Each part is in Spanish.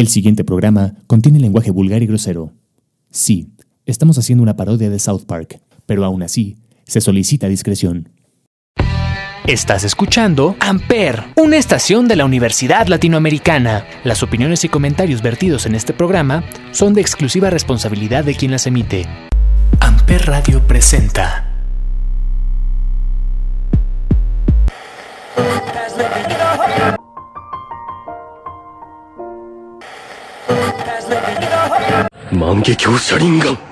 El siguiente programa contiene lenguaje vulgar y grosero. Sí, estamos haciendo una parodia de South Park, pero aún así, se solicita discreción. Estás escuchando Amper, una estación de la Universidad Latinoamericana. Las opiniones y comentarios vertidos en este programa son de exclusiva responsabilidad de quien las emite. Amper Radio presenta. Hola, ¿cómo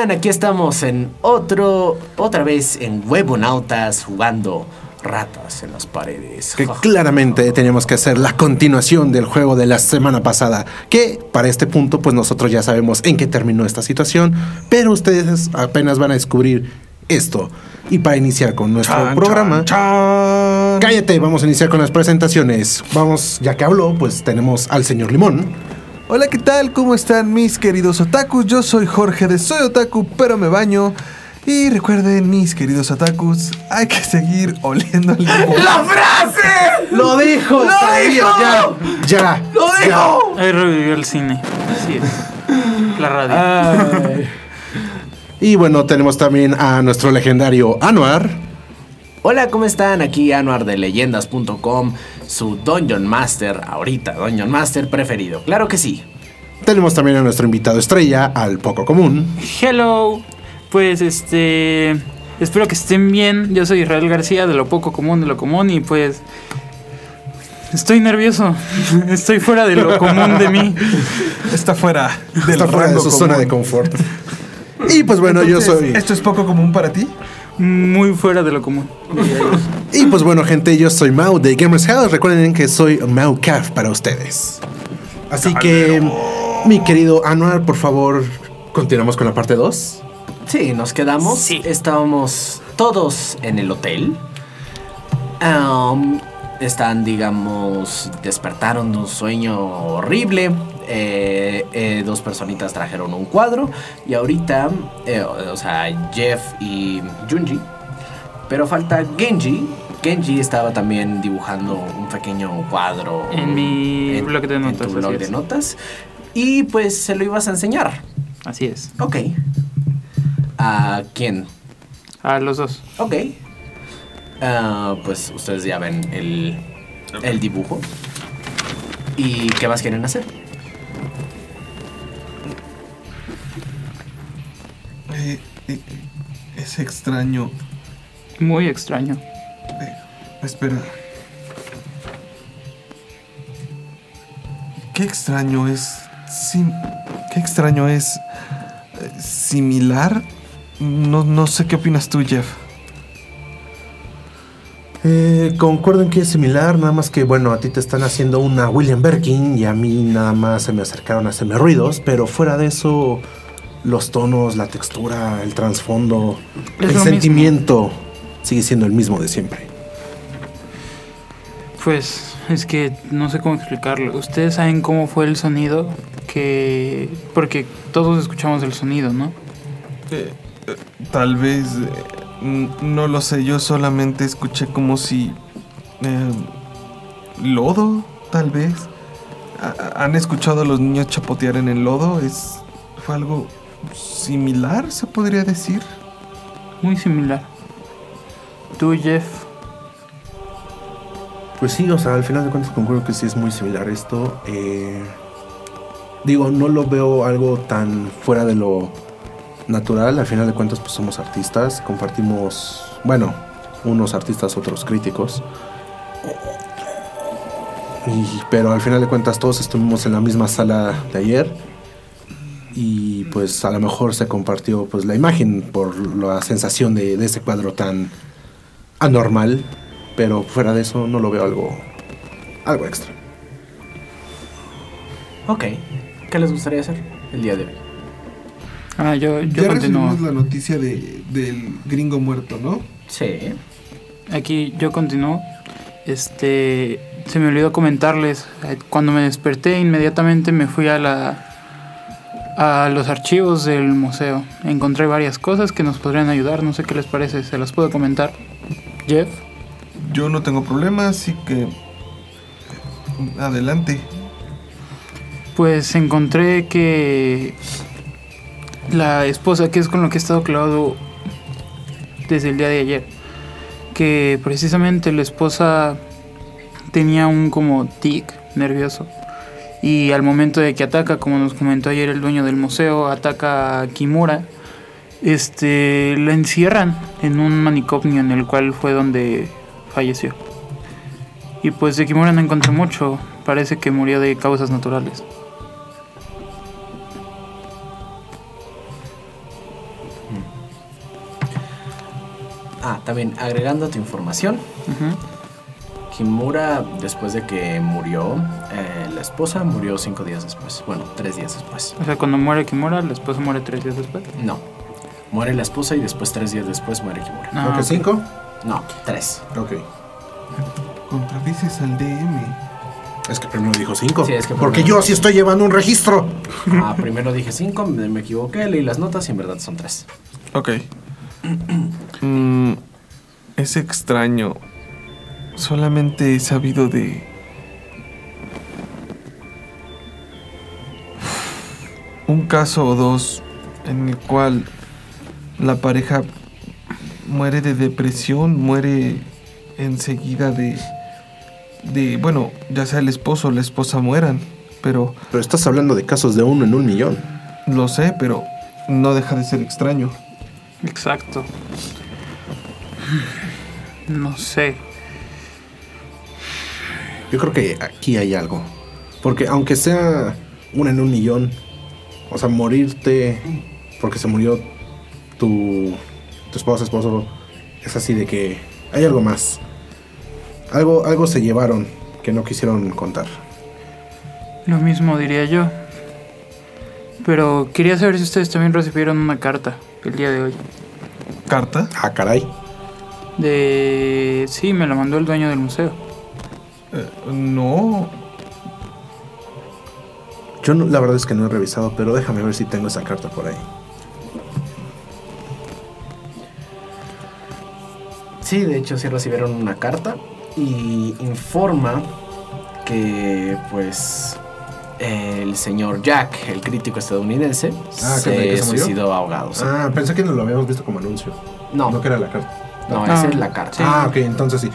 están? Aquí estamos en otro, otra vez en Webonautas jugando ratas en las paredes. que claramente teníamos que hacer la continuación del juego de la semana pasada, que para este punto pues nosotros ya sabemos en qué terminó esta situación, pero ustedes apenas van a descubrir esto. Y para iniciar con nuestro Chan, programa, chan, chan. cállate, vamos a iniciar con las presentaciones. Vamos, ya que habló, pues tenemos al señor Limón. Hola, ¿qué tal? ¿Cómo están mis queridos otakus? Yo soy Jorge de Soy Otaku, pero me baño. Y recuerden, mis queridos otakus, hay que seguir oliendo el limón. ¡La frase! ¡Lo dijo! ¡Lo sabía, dijo! ¡Ya! ¡Ya! ¡Lo dijo! Ahí revivió el cine. Así es. La radio. Y bueno, tenemos también a nuestro legendario Anuar. Hola, ¿cómo están? Aquí Anuar de leyendas.com, su Dungeon Master, ahorita Dungeon Master preferido. Claro que sí. Tenemos también a nuestro invitado estrella, al poco común. Hello. Pues este. Espero que estén bien. Yo soy Israel García de lo poco común de lo común y pues. Estoy nervioso. Estoy fuera de lo común de mí. Está fuera del Está fuera de su común. zona de confort. Y pues bueno, yo soy. ¿Esto es poco común para ti? Muy fuera de lo común. Y pues bueno, gente, yo soy Mau de Gamers House. Recuerden que soy Mau Caf para ustedes. Así que, mi querido Anuar, por favor, continuamos con la parte 2. Sí, nos quedamos. Sí. Estábamos todos en el hotel. Están, digamos, despertaron de un sueño horrible. Eh, eh, dos personitas trajeron un cuadro. Y ahorita, eh, o sea, Jeff y Junji. Pero falta Genji. Genji estaba también dibujando un pequeño cuadro. En mi blog de en notas, tu blog de es. notas. Y pues se lo ibas a enseñar. Así es. Ok. ¿A quién? A los dos. Ok. Ah, pues ustedes ya ven el, el dibujo. ¿Y qué más quieren hacer? Eh, eh, es extraño. Muy extraño. Eh, espera. Qué extraño es. sim- qué extraño es. eh, similar. No, no sé qué opinas tú, Jeff. Eh, concuerdo en que es similar, nada más que, bueno, a ti te están haciendo una William Birkin y a mí nada más se me acercaron a hacerme ruidos, pero fuera de eso, los tonos, la textura, el trasfondo, el sentimiento sigue siendo el mismo de siempre. Pues es que no sé cómo explicarlo. Ustedes saben cómo fue el sonido que... Porque todos escuchamos el sonido, ¿no? Eh, eh, tal vez. eh, no lo sé, yo solamente escuché como si. eh, lodo, tal vez. ¿Han escuchado a los niños chapotear en el lodo? Es. Fue algo similar, se podría decir. Muy similar. Tú, Jeff. Pues sí, o sea, al final de cuentas concuerdo que sí es muy similar esto. eh, Digo, no lo veo algo tan fuera de lo natural. Al final de cuentas, pues somos artistas. Compartimos, bueno, unos artistas, otros críticos. Y- pero al final de cuentas todos estuvimos en la misma sala de ayer. Y pues a lo mejor se compartió pues la imagen por la sensación de, de ese cuadro tan anormal. Pero fuera de eso no lo veo algo, algo extra. Ok. ¿Qué les gustaría hacer el día de hoy? Ah, yo, yo ya continúo. recibimos la noticia de, del gringo muerto, ¿no? Sí. Aquí yo continúo. Este, se me olvidó comentarles. Cuando me desperté, inmediatamente me fui a la a los archivos del museo. Encontré varias cosas que nos podrían ayudar. No sé qué les parece. Se las puedo comentar. Jeff. Yo no tengo problema, así que... Adelante. Pues encontré que la esposa, que es con lo que he estado clavado desde el día de ayer, que precisamente la esposa tenía un como tic nervioso y al momento de que ataca, como nos comentó ayer el dueño del museo, ataca a Kimura, este, la encierran en un manicomio en el cual fue donde falleció. Y pues de Kimura no encontré mucho, parece que murió de causas naturales. Ah, también agregando tu información. Kimura, después de que murió, eh, la esposa murió cinco días después. Bueno, tres días después. O sea, cuando muere Kimura, la esposa muere tres días después. No. Muere la esposa y después, tres días después, muere Kimura. Ah, Creo que ok. cinco. No, tres. Ok. Contradices al DM. Es que primero dijo cinco. Sí, es que Porque yo sí estoy llevando un registro. Ah, primero dije cinco, me, me equivoqué, leí las notas y en verdad son tres. Ok. Mm, es extraño. Solamente he sabido de... Un caso o dos en el cual la pareja muere de depresión, muere enseguida de... de bueno, ya sea el esposo o la esposa mueran, pero Pero estás hablando de casos de uno en un millón. lo sé, pero no deja de ser extraño. Exacto. No sé. Yo creo que aquí hay algo. Porque aunque sea una en un millón, o sea, morirte porque se murió tu, tu esposa, esposo, es así de que hay algo más. Algo, algo se llevaron que no quisieron contar. Lo mismo diría yo. Pero quería saber si ustedes también recibieron una carta el día de hoy. ¿Carta? Ah, caray. De... Sí, me la mandó el dueño del museo. Eh, no. Yo no- la verdad es que no he revisado, pero déjame ver si tengo esa carta por ahí. Sí, de hecho sí recibieron una carta y informa que pues el señor Jack, el crítico estadounidense, Ah, ¿que- se, que se suicidó ahogado. sí. Ah, pensé que no lo habíamos visto como anuncio. no, No no, que era la carta. esa Ah, es la carta. sí. Ah, ok, entonces sí.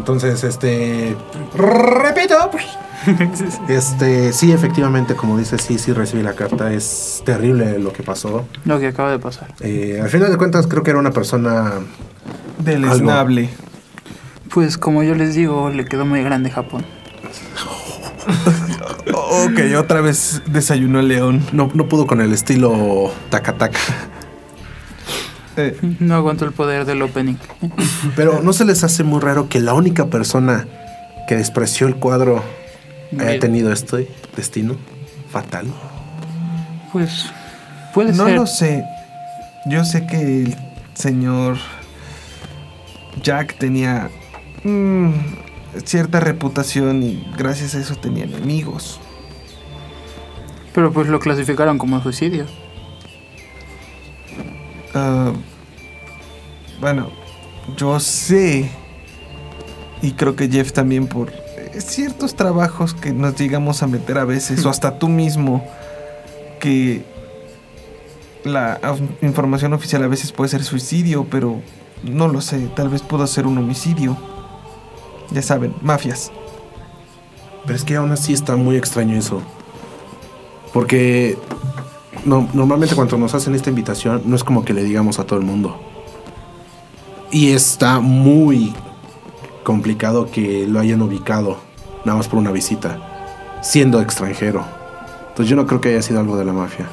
Entonces, este. Repito. Este, sí, efectivamente, como dice, sí, sí recibí la carta. Es terrible lo que pasó. Lo que acaba de pasar. Eh, al final de cuentas, creo que era una persona. Deleznable. Pues como yo les digo, le quedó muy grande Japón. Ok, otra vez desayunó el león. No, no pudo con el estilo taca-taca. Eh, No aguanto el poder del opening. Pero ¿no se les hace muy raro que la única persona que despreció el cuadro haya tenido este destino fatal? Pues puede no ser. lo sé. Yo sé que el señor Jack tenía mm, cierta reputación y gracias a eso tenía enemigos. Pero pues lo clasificaron como suicidio. Ah, bueno, yo sé, y creo que Jeff también por ciertos trabajos que nos llegamos a meter a veces, o hasta tú mismo, que la información oficial a veces puede ser suicidio, pero no lo sé, tal vez pudo ser un homicidio. Ya saben, mafias. Pero es que aún así está muy extraño eso. Porque no- normalmente cuando nos hacen esta invitación no es como que le digamos a todo el mundo. Y está muy complicado que lo hayan ubicado nada más por una visita, siendo extranjero. Entonces yo no creo que haya sido algo de la mafia.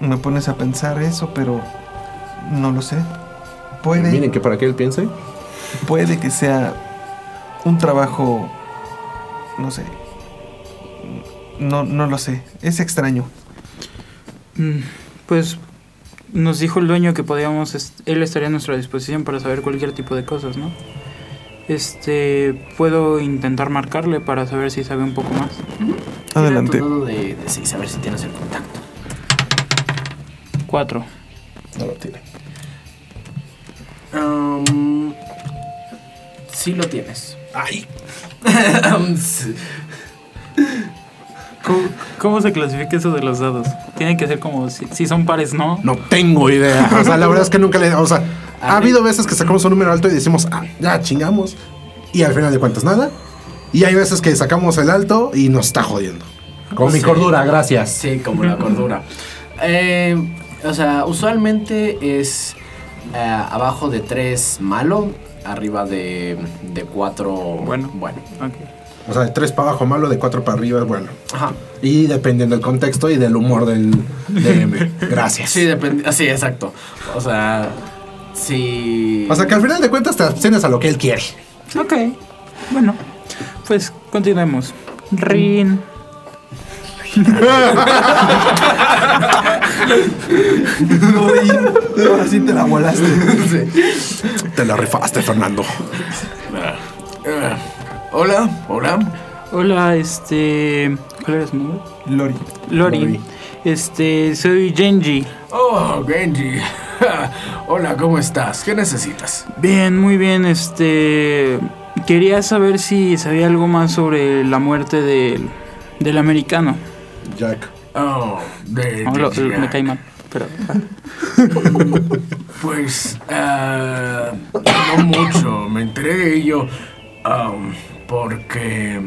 Me pones a pensar eso, pero no lo sé. Puede, Miren que para que él piense. puede que sea un trabajo, no sé. No, no lo sé. Es extraño. Mm, Pues nos dijo el dueño que podíamos, est- él estaría a nuestra disposición para saber cualquier tipo de cosas, ¿no? Este, puedo intentar marcarle para saber si sabe un poco más. Adelante. De, ver si tienes el contacto. Cuatro. No lo tiene. Um, sí lo tienes. ¡Ay! ¿Cómo, cómo se clasifica eso de los dados? Tiene que ser como si, si son pares, ¿no? No tengo idea. O sea, la verdad es que nunca le. O sea, ha habido veces que sacamos un número alto y decimos, ah, ya chingamos. Y al final de cuentas, nada. Y hay veces que sacamos el alto y nos está jodiendo. Con mi cordura, gracias. Sí, como la cordura. Eh, o sea, usualmente es eh, abajo de 3 malo, arriba de, de 4 Bueno. bueno. Ok. O sea, de tres para abajo malo, de cuatro para arriba es bueno. Ajá. Y dependiendo del contexto y del humor del DM. Gracias. Sí, depende. Sí, exacto. O sea, sí. O sea, que al final de cuentas te abstienes a lo que él quiere. Ok. Bueno, pues continuemos. Rin. Así te la volaste. Te la rifaste, Fernando. Hola, hola. Hola, este. ¿Cuál era su nombre? Lori. Lori. Lori. Este, soy Genji. Oh, Genji. hola, ¿cómo estás? ¿Qué necesitas? Bien, muy bien. Este. Quería saber si sabía algo más sobre la muerte del, del americano. Jack. Oh, de. Lo- lo- me Jack. cae mal. Pero. Pues, eh, no mucho. Me enteré de ello porque,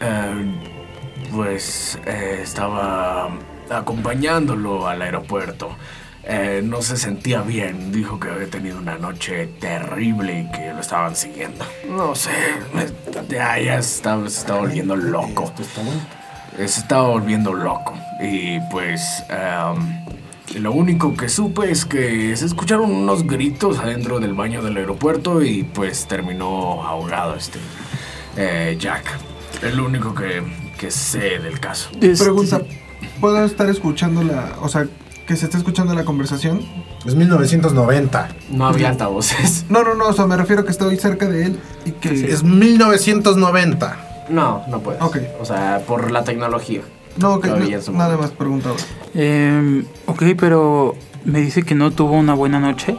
eh, pues, eh, estaba acompañándolo al aeropuerto. Eh, no se sentía bien. Dijo que había tenido una noche terrible y que lo estaban siguiendo. No sé, ya, ya estaba, se estaba volviendo loco. Se estaba volviendo loco. Y pues, lo único que supe es que se escucharon unos gritos adentro del baño del aeropuerto y pues terminó ahogado este eh, Jack. Es lo único que, que sé del caso. Este, Pregunta, ¿puedo estar escuchando la... O sea, que se esté escuchando la conversación? Es 1990. No había altavoces. No, no, no, o sea, me refiero que estoy cerca de él y que... Es 1990. No, no puedes. Ok. O sea, por la tecnología. No, en su nada más preguntaba. em, ok, pero. Me dice que no tuvo una buena noche.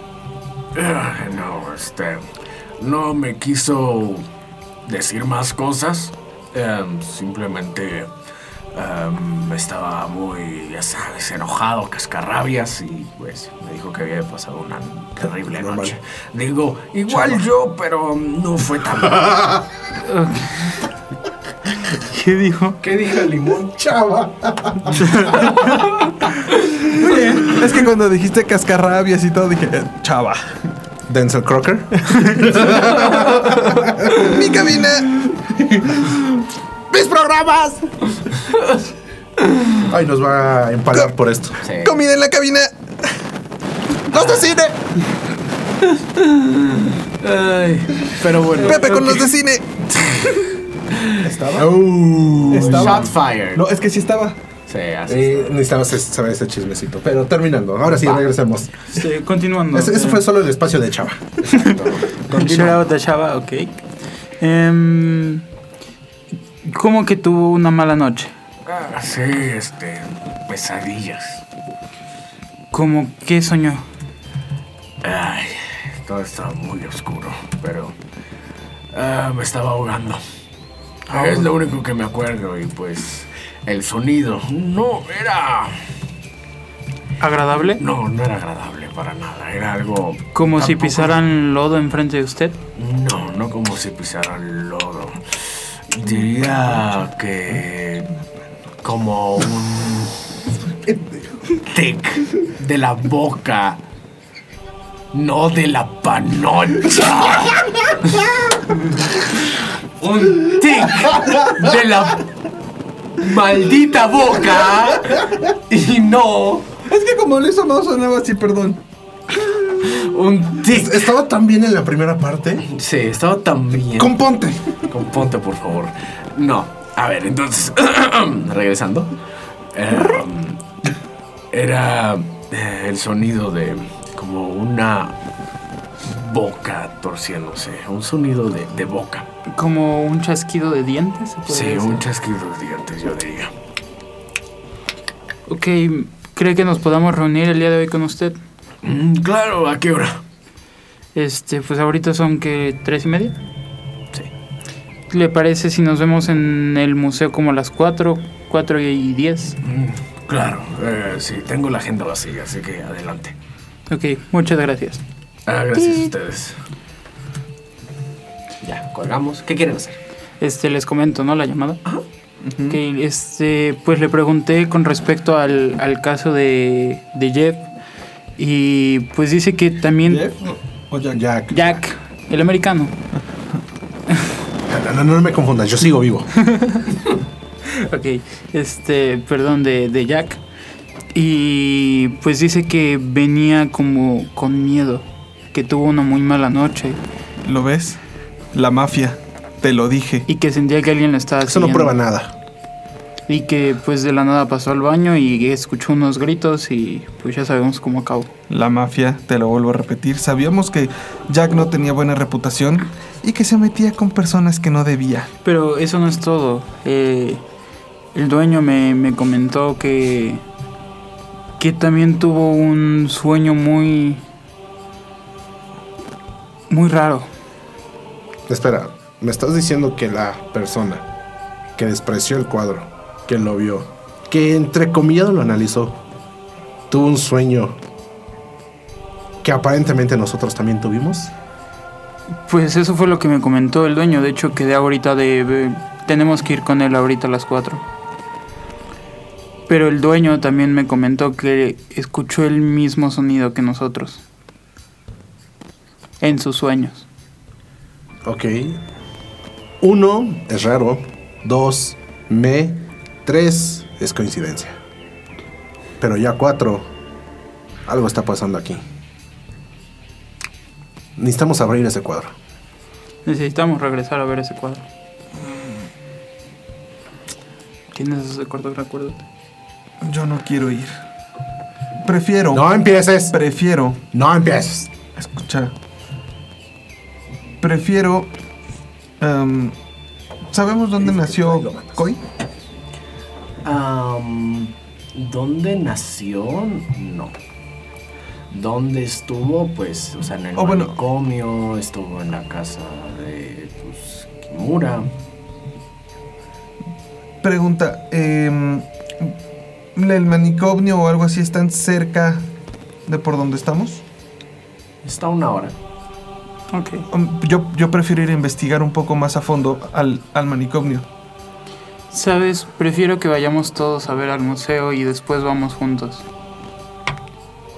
Ah, No, este. No me quiso decir más cosas. Em, simplemente. em, estaba muy, ya sabes, enojado, cascarrabias. Y pues me dijo que había pasado una terrible Normal. noche. Digo, igual yo, pero no fue tan. ¿Qué dijo? ¿Qué dijo el limón? Chava. Es que cuando dijiste cascarrabias y todo, dije, eh, chava. Denzel Crocker. ¡Mi cabina! ¡Mis programas! Ay, nos va a empalar por esto. Sí. ¡Comida en la cabina! ¡Los de cine! Ay, pero bueno. ¡Pepe con los de cine! ¿Estaba? Uh, Shot fire. No, es que sí estaba. Sí, así Eh, necesitamos saber ese chismecito. Pero terminando. Ahora sí, regresemos. Este, continuando. Ese, ese Eh, fue solo el espacio de Chava. Out a Chava, ok. Em, ¿Cómo que tuvo una mala noche? Ah, sí, este. Pesadillas. ¿Cómo que soñó? Ay, todo estaba muy oscuro, pero ah, me estaba ahogando. Es lo único que me acuerdo y pues el sonido no era, ¿Agradable? no, no era agradable para nada. Era algo ¿Como si pisaran lodo enfrente de usted? No, no como si pisaran lodo. Diría que como un tic de la boca, no de la panocha. Un tic de la maldita boca y no Es que como lo hizo no sonaba así, perdón. un tic. Estaba tan bien en la primera parte. Sí, estaba tan bien. Componte. Componte, por favor. No. A ver, entonces, regresando. Eh, era el sonido de como una boca torciéndose. Un sonido de, de boca. Como un chasquido de dientes. ¿se podría Sí, decir? un chasquido de dientes, yo diría. Ok, ¿cree que nos podamos reunir el día de hoy con usted? Mm, claro, ¿a qué hora? Este, pues ahorita son que tres y media. Sí. ¿Le parece si nos vemos en el museo como a las cuatro, cuatro y diez? Mm, claro, eh, sí, tengo la agenda vacía, así que adelante. Ok, muchas gracias. Ah, gracias a ustedes. Ya, colgamos. ¿Qué quieren hacer? Este, les comento, ¿no? La llamada. Que, este, pues le pregunté con respecto al, al caso de, de Jeff. Y pues dice que también ¿Jeff o Jack? Jack. Jack, el americano. No, no, no me confundas, yo sigo vivo. Ok, este, perdón, de, de Jack. Y pues dice que venía como con miedo, que tuvo una muy mala noche ¿Lo ves? La mafia. Te lo dije. y que sentía que alguien le estaba Eso no prueba nada. Y que pues de la nada pasó al baño y escuchó unos gritos y pues ya sabemos cómo acabó. La mafia, te lo vuelvo a repetir. Sabíamos que Jack no tenía buena reputación y que se metía con personas que no debía. Pero eso no es todo. Eh, el dueño me, me comentó que, que también tuvo un sueño muy, muy raro. Espera, me estás diciendo que la persona que despreció el cuadro, que lo vio, que entre comillas lo analizó, tuvo un sueño que aparentemente nosotros también tuvimos. Pues eso fue lo que me comentó el dueño. De hecho, quedé ahorita de... tenemos que ir con él ahorita a las 4. Pero el dueño también me comentó que escuchó el mismo sonido que nosotros. En sus sueños. Ok. Uno, es raro. Dos, me. Tres, es coincidencia. Pero ya cuatro, algo está pasando aquí. Necesitamos abrir ese cuadro. Necesitamos regresar a ver ese cuadro. ¿Tienes ese cuadro? Recuérdate. Yo no quiero ir. Prefiero. No empieces. Prefiero. No empieces. Escucha. Prefiero. em, ¿Sabemos dónde nació Koi? ¿Dónde nació? No. ¿Dónde estuvo? Pues, o sea, en el Oh, bueno. manicomio, estuvo en la casa de pues, Kimura. Pregunta. em, ¿El manicomio o algo así están cerca de por donde estamos? Está a una hora. Ok. Um, Yo, yo prefiero ir a investigar un poco más a fondo al, al manicomio. Sabes, prefiero que vayamos todos a ver al museo y después vamos juntos.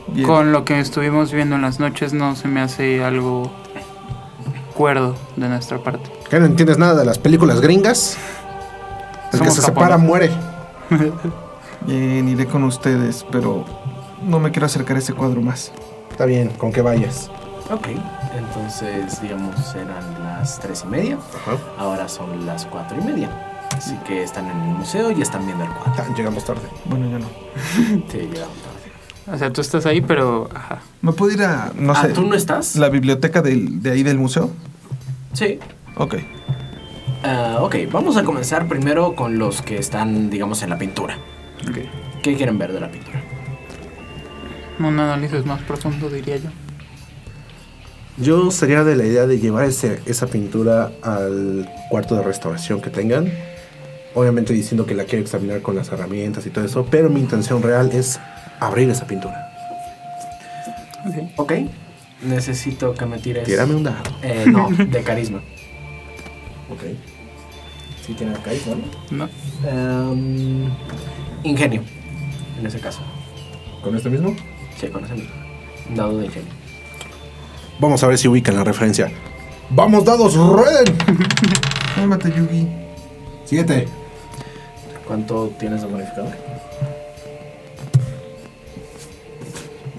Bien. Con lo que estuvimos viendo en las noches no se me hace algo cuerdo de nuestra parte. ¿Qué no entiendes nada de las películas gringas? El que se separa muere. Bien, iré con ustedes, pero no me quiero acercar a ese cuadro más. Está bien, con que vayas. Ok. Entonces, digamos, eran las tres y media. Ajá. Ahora son las cuatro y media. Así que están en el museo y están viendo el cuadro. Ah, llegamos tarde. Bueno, ya no. Sí, llegaron tarde. O sea, tú estás ahí, pero... Ajá. ¿Me puedo ir a, no ah, sé, ¿tú no estás? la biblioteca del- de ahí del museo? Sí. Ok. Ah, ok, vamos a comenzar primero con los que están, digamos, en la pintura. ¿Qué quieren ver de la pintura? Un análisis más profundo, diría yo. Yo sería de la idea de llevar ese- esa pintura al cuarto de restauración que tengan. Obviamente diciendo que la quiero examinar con las herramientas y todo eso, pero mi intención real es abrir esa pintura. Ok. Ok. Necesito que me tires. Tírame un dado. Eh, no, de carisma. Ok. Sí tiene arcaísmo, ¿no? No. Em, ingenio, en ese caso. ¿Con este mismo? Sí, con ese mismo. Dado de ingenio. Vamos a ver si ubican la referencia. ¡Vamos, dados, rueden! Cálmate, Yugi. Siete. ¿Cuánto tienes de bonificador?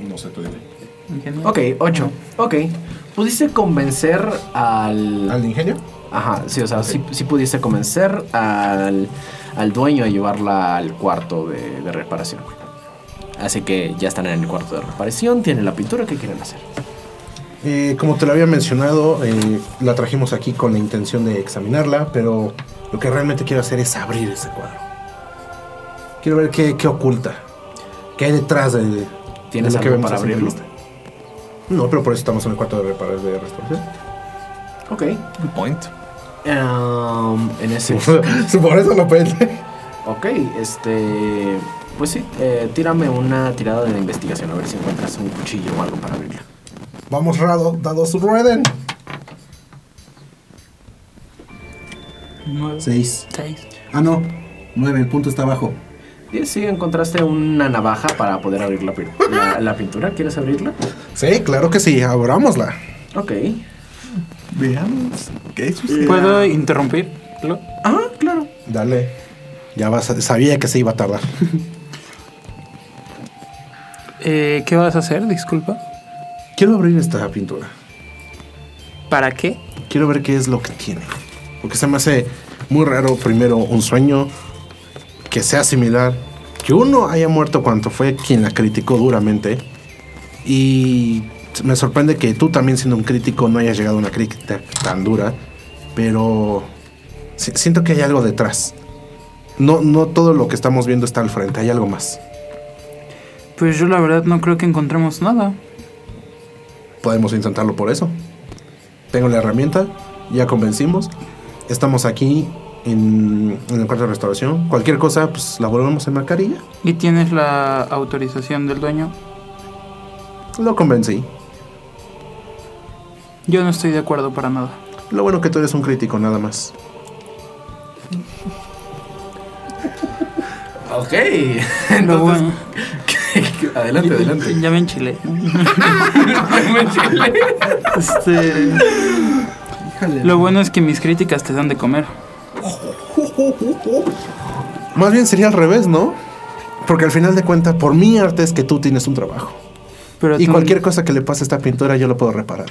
No sé, tú dime. Ingenio. Ok, 8. Ok. ¿Pudiste convencer al... ¿Al de ingenio? Ajá, sí, o sea, sí, sí pudiste convencer al, al dueño a llevarla al cuarto de, de reparación. Así que ya están en el cuarto de reparación, tienen la pintura que quieren hacer. Eh, como te lo había mencionado, eh, la trajimos aquí con la intención de examinarla, pero lo que realmente quiero hacer es abrir ese cuadro. Quiero ver qué, qué oculta, qué hay detrás de, de ¿Tienes lo que algo vemos para abrirlo? No, pero por eso estamos en el cuarto de reparar de restauración. Ok. Good point. Em, en ese... por eso lo pensé. ok, este... Pues sí, eh, tírame una tirada de investigación a ver si encuentras un cuchillo o algo para abrirla. Vamos, Rado, dados rueden. Nueve. Seis. Seis. Ah, no. Nueve, el punto está abajo. Y sí, encontraste una navaja para poder abrir la, la- la pintura. ¿Quieres abrirla? Sí, claro que sí, abrámosla. Ok. Veamos. ¿Qué sucede? ¿Puedo interrumpirlo? Ah, claro. Dale. Ya vas a- sabía que se iba a tardar. Eh, ¿Qué vas a hacer? Disculpa. Quiero abrir esta pintura. ¿Para qué? Quiero ver qué es lo que tiene. Porque se me hace muy raro, primero, un sueño que sea similar. Que uno haya muerto cuando fue quien la criticó duramente. Y me sorprende que tú también siendo un crítico no hayas llegado a una crítica tan dura. Pero si- siento que hay algo detrás. No, no todo lo que estamos viendo está al frente, hay algo más. Pues yo la verdad no creo que encontremos nada. Podemos intentarlo por eso. Tengo la herramienta, ya convencimos. Estamos aquí en, en el cuarto de restauración. Cualquier cosa, pues la volvemos a enmarcar y ya. ¿Y tienes la autorización del dueño? Lo convencí. Yo no estoy de acuerdo para nada. Lo bueno que tú eres un crítico, nada más. Ok. Lo Entonces, bueno, adelante, adelante. ya me enchilé. este, lo bueno es que mis críticas te dan de comer. Más bien sería al revés, ¿no? Porque al final de cuentas, por mi arte es que tú tienes un trabajo. Pero Y cualquier cosa que le pase a esta pintura yo lo puedo reparar.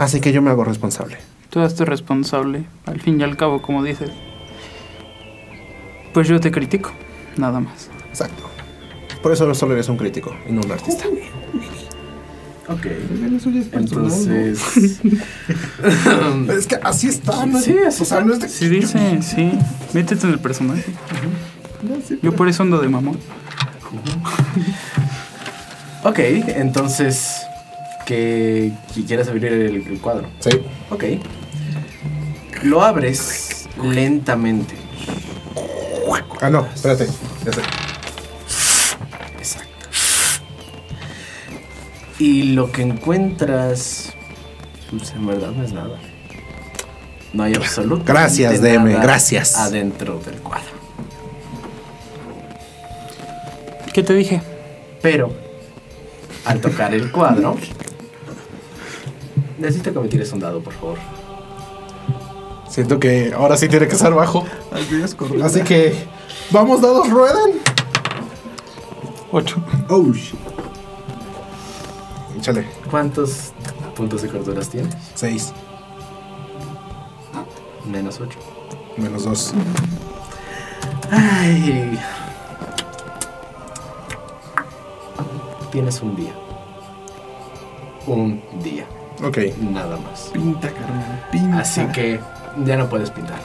Así que yo me hago responsable. tú eres responsable, al fin y al cabo, como dices. Pues yo te critico, nada más. Exacto. Por eso solo eres un crítico y no un artista. Ok. ¿no? Entonces. Es que así está, ¿no? Sí, así O sea, no es de- Sí dice, sí. Métete en el personaje. Yo por eso ando de mamón. ok, entonces. Que que quieres abrir el, el cuadro. Sí. Ok. Lo abres lentamente. Ah, no, espérate. Ya sé. Exacto. Y lo que encuentras. Pues en verdad no es nada. No hay absolutamente Gracias, DM, nada gracias. Adentro del cuadro. ¿Qué te dije? Pero, al tocar el cuadro. Necesito que me tires un dado, por favor. Siento que ahora sí tiene que ser bajo. Así que. Vamos, dados, ruedan. Ocho. Oh, shit. Échale. ¿Cuántos puntos de corturas tienes? Seis. Menos 8. Menos dos. Ay. Tienes un día. Un día. Ok. Nada más. Pinta, carnal. Pinta. Así que ya no puedes pintar.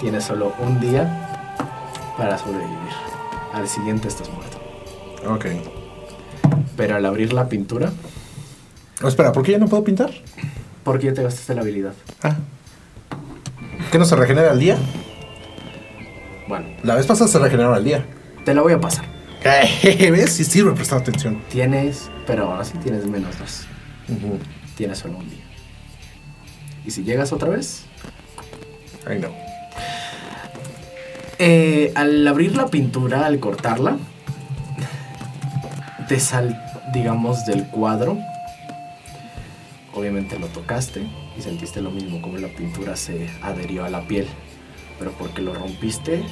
Tienes solo un día para sobrevivir. Al siguiente estás muerto. Ok. Pero al abrir la pintura, Oh, espera, ¿por qué ya no puedo pintar? porque ya te gastaste la habilidad. Ah. ¿Qué no se regenera al día? Bueno, La vez pasada se regeneró al día. te la voy a pasar. ¿Ves? Sí sirve prestar atención. Tienes, pero ahora sí tienes menos dos. Tienes solo un día. Y si llegas otra vez, Ay, no. Eh, al abrir la pintura, al cortarla, te sal, digamos, del cuadro. Obviamente lo tocaste y sentiste lo mismo, como la pintura se adherió a la piel. Pero porque lo rompiste,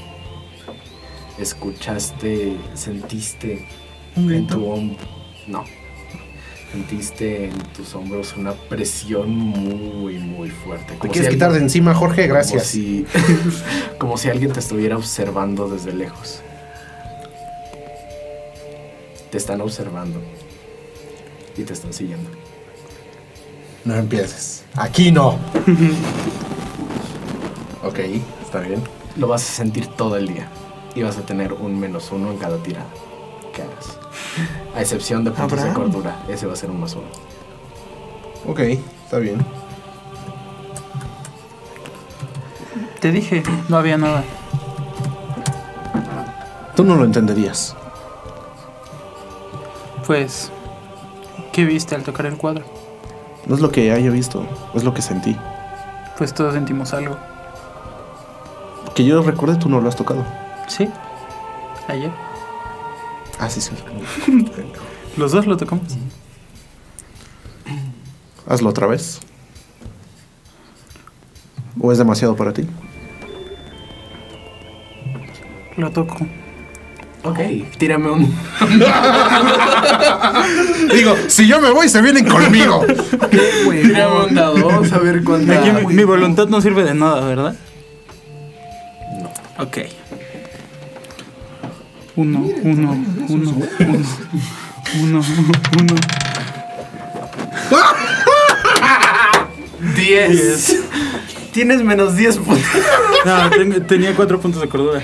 escuchaste, sentiste ¿Un en tu hombro. No. Sentiste en tus hombros una presión muy, muy fuerte. ¿Te quieres si quitar de encima, Jorge? Gracias. Como si, como si alguien te estuviera observando desde lejos. Te están observando. Y te están siguiendo. No empieces. Aquí no. ok, está bien. Lo vas a sentir todo el día. Y vas a tener un menos uno en cada tirada que hagas. A excepción de puntos de Abraham. cordura. Ese va a ser un más uno. Ok, está bien. Te dije, no había nada. Tú no lo entenderías. Pues, ¿qué viste al tocar el cuadro? No es lo que haya visto, es lo que sentí. Pues todos sentimos algo. Que yo recuerde, tú no lo has tocado. ¿Sí? Ayer. Ah, sí, sí. Los dos lo tocamos. Hazlo otra vez. ¿O es demasiado para ti? Lo toco. Ok, tírame un. Digo, si yo me voy, se vienen conmigo. Tírame un dado. Vamos a ver cuánta. Aquí mi, mi voluntad no sirve de nada, ¿verdad? No. Ok. Uno, uno, uno, uno, uno, uno. 10. Tienes menos 10 puntos. No, ten- tenía cuatro puntos de cordura.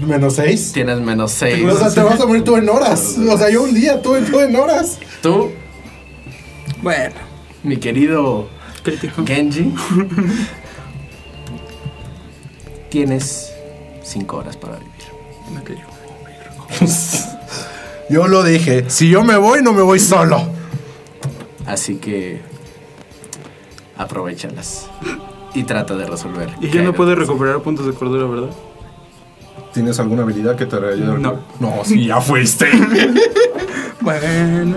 Menos seis. Tienes menos 6. O sea, te vas a morir tú en horas. O sea, yo un día, tú, tú en horas. Tú, Bueno, mi querido crítico. Genji, tienes 5 horas para vivir. Ok. Yo lo dije. Si yo me voy, no me voy solo. Así que aprovechalas y trata de resolver. Y ya no puedes recuperar puntos de cordura, ¿verdad? ¿Tienes alguna habilidad que te ayude? No. No, sí, ya fuiste. Bueno.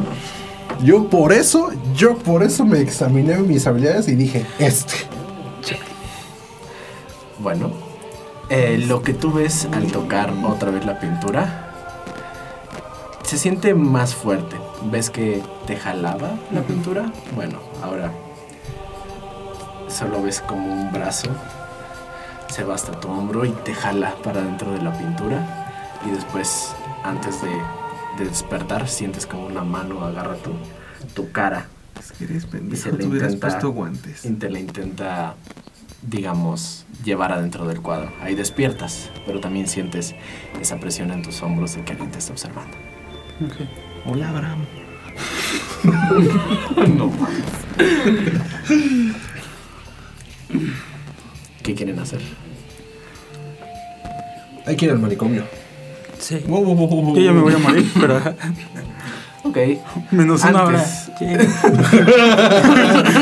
Yo por eso, yo por eso me examiné mis habilidades y dije, este. Bueno, eh, lo que tú ves al tocar otra vez la pintura se siente más fuerte. ¿Ves que te jalaba la pintura? Bueno, ahora solo ves como un brazo se va hasta tu hombro y te jala para dentro de la pintura. Y después, antes de, de despertar, sientes como una mano agarra tu, tu cara Es que eres y pendejo, se le intenta, puesto guantes. y te la intenta, digamos, llevar adentro del cuadro. Ahí despiertas, pero también sientes esa presión en tus hombros de que alguien te está observando. Ok. Hola, Abraham. no ¿Qué quieren hacer? Hay que ir al manicomio. Sí. Yo ya me voy a morir, pero Ok. menos una hora.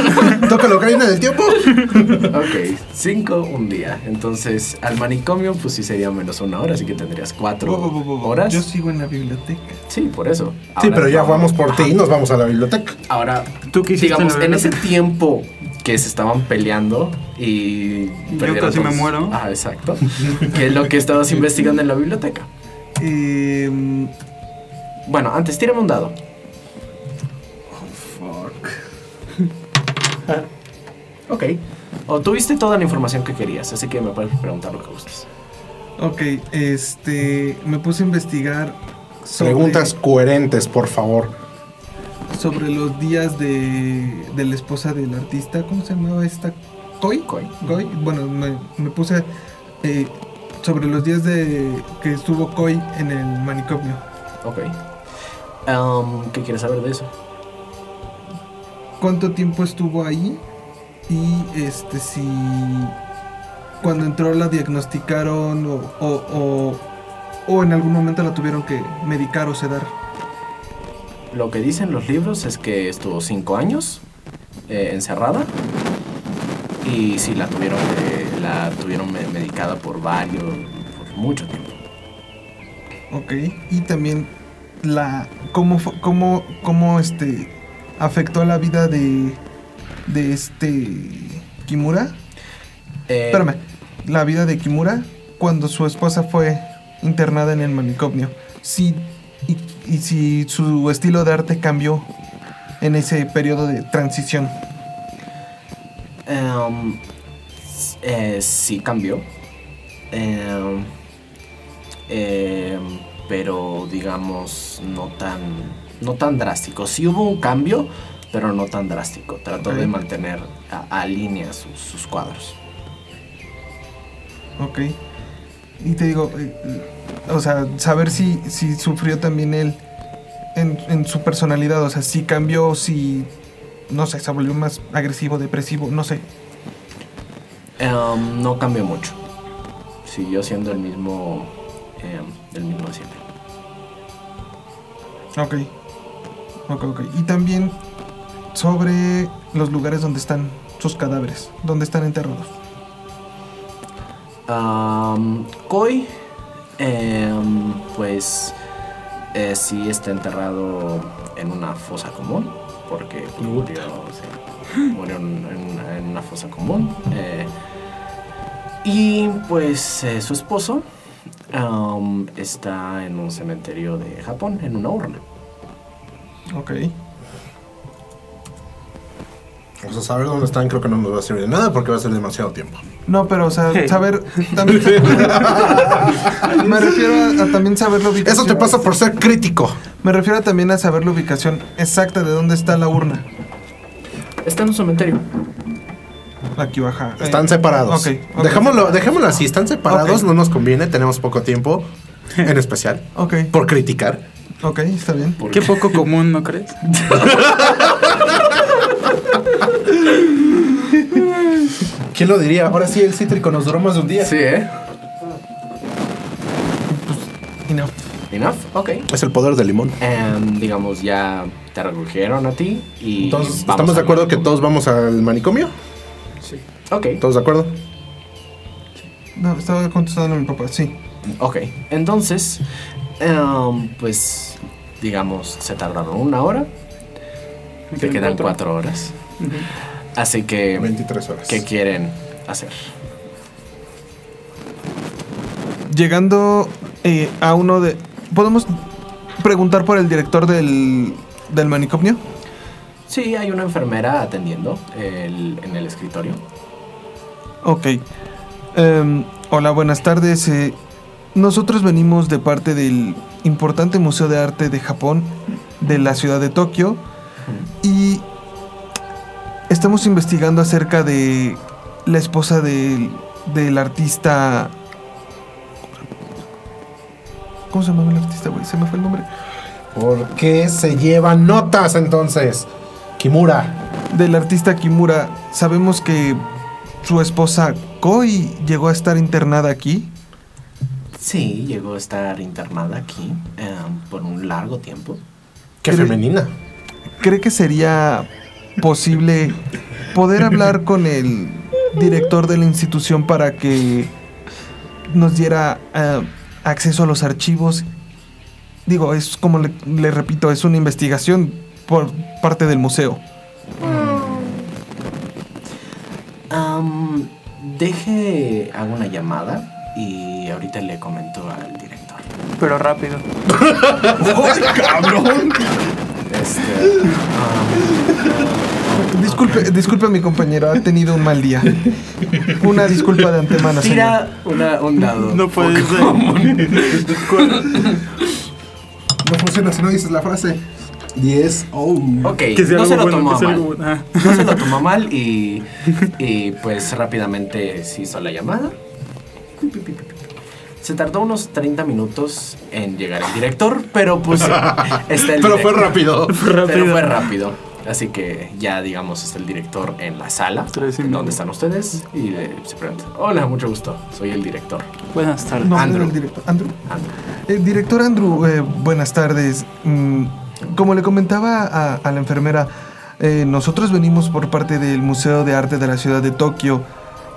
Toca la ocarina del tiempo. Ok, cinco un día. Entonces, al manicomio, pues sí sería menos una hora, así que tendrías cuatro Bo, bo, bo, bo, bo. horas. Yo sigo en la biblioteca. Sí, por eso. Sí, pero ya vamos por ti y nos vamos a la biblioteca. Ahora, ¿Tú qué hiciste digamos, en la en ese tiempo que se estaban peleando y perdieron casi me muero. Ah, exacto. ¿Qué es lo que estabas investigando en la biblioteca? Eh, Bueno, antes tírame un dado. Ok. O tuviste toda la información que querías, así que me puedes preguntar lo que gustes. Ok, este. Me puse a investigar sobre, Preguntas coherentes, por favor. sobre los días de, de la esposa del artista. ¿Cómo se llamaba esta? ¿Koi? Koi. Koi. Bueno, me, me puse eh, sobre los días de que estuvo Koi en el manicomio. Ok. Um, ¿Qué quieres saber de eso? ¿Cuánto tiempo estuvo ahí? Y este, si cuando entró la diagnosticaron o, o, o, o en algún momento la tuvieron que medicar o sedar. Lo que dicen los libros es que estuvo cinco años eh, encerrada y sí la tuvieron que, la tuvieron me- medicada por varios, por mucho tiempo. Ok. Y también la. cómo cómo, cómo este. afectó la vida de. De este. Kimura. Eh, Espérame. La vida de Kimura cuando su esposa fue internada en el manicomio. Sí. Y, y si su estilo de arte cambió en ese periodo de transición. Em, eh, sí cambió. Em, em, pero digamos no tan no tan drástico. Sí hubo un cambio, pero no tan drástico. Trató de mantener a, a línea sus, sus cuadros. Ok. Y te digo, eh, eh, o sea, saber si, si sufrió también él en, en su personalidad, o sea, si cambió, si, no sé, se volvió más agresivo, depresivo, no sé. Em, no cambió mucho. Siguió siendo el mismo em, el mismo siempre. Ok. Ok, ok. Y también sobre los lugares donde están sus cadáveres, donde están enterrados. Koi, em, pues eh, sí está enterrado en una fosa común, porque pues, murió, sí, murió en, en- en una fosa común. eh, y pues eh, su esposo está en un cementerio de Japón, en una urna. Ok. O sea, saber dónde están creo que no nos va a servir de nada porque va a ser demasiado tiempo. No, pero, o sea, saber. También, me refiero a, a también saber la ubicación. Eso te pasa por ser crítico. Me refiero también a saber la ubicación exacta de dónde está la urna. Está en un cementerio. Aquí baja. Están Eh, separados. ok, ok. Dejémoslo, dejémoslo así. Están separados, no nos conviene. Tenemos poco tiempo. En especial. Ok, Por criticar. ok, está bien. Qué poco común, ¿no crees? ¿Quién lo diría? Ahora sí, el cítrico nos duró más de un día. Sí, ¿eh? Enough. Enough, ok. Es el poder del limón. Em, digamos, ya te recogieron a ti y... Entonces, ¿estamos de acuerdo que manicomio. todos vamos al manicomio? Ok. ¿Todos de acuerdo? No, estaba contestando a mi papá, sí. Ok, entonces, em, pues, digamos, se tardaron una hora. Te quedan cuatro horas. Así que, 23 horas. ¿qué quieren hacer? Llegando eh, a uno de. ¿Podemos preguntar por el director del, del manicomio? Sí, hay una enfermera atendiendo el- en el escritorio. Ok. Em, hola, buenas tardes. eh, nosotros venimos de parte del importante Museo de Arte de Japón de la ciudad de Tokio y estamos investigando acerca de la esposa del, del artista... ¿Cómo se llamaba el artista, güey? Se me fue el nombre. ¿Por qué se llevan notas entonces? Kimura. Del artista Kimura. Sabemos que su esposa Koi llegó a estar internada aquí. Sí, llegó a estar internada aquí em, por un largo tiempo. Qué femenina. ¿Cree que sería posible poder hablar con el director de la institución para que nos diera eh, acceso a los archivos? Digo, es como le, le repito, es una investigación por parte del museo. Am, deje, hago una llamada y ahorita le comento al director. Pero rápido. Este, Disculpe, disculpe a mi compañero, ha tenido un mal día. Una disculpa de antemano, señor. tira una, un dado. No puede ser. No funciona si no dices la frase. 10. Oh. Ok, Que sea no se lo bueno, tomó que mal. bueno. Ah. No se lo tomó mal y, y pues rápidamente se hizo la llamada. Se tardó unos 30 minutos en llegar el director, pero pues está el Pero fue director. rápido. Pero Rápido. fue rápido. Así que ya, digamos, está el director en la sala. Donde están ustedes? Y le- se pregunta, hola, mucho gusto, soy el director. Buenas tardes. Nombre Andrew. del director. Andrew. Andrew. Eh, director Andrew, eh, buenas tardes. Mm, como le comentaba a, a la enfermera, eh, nosotros venimos por parte del Museo de Arte de la ciudad de Tokio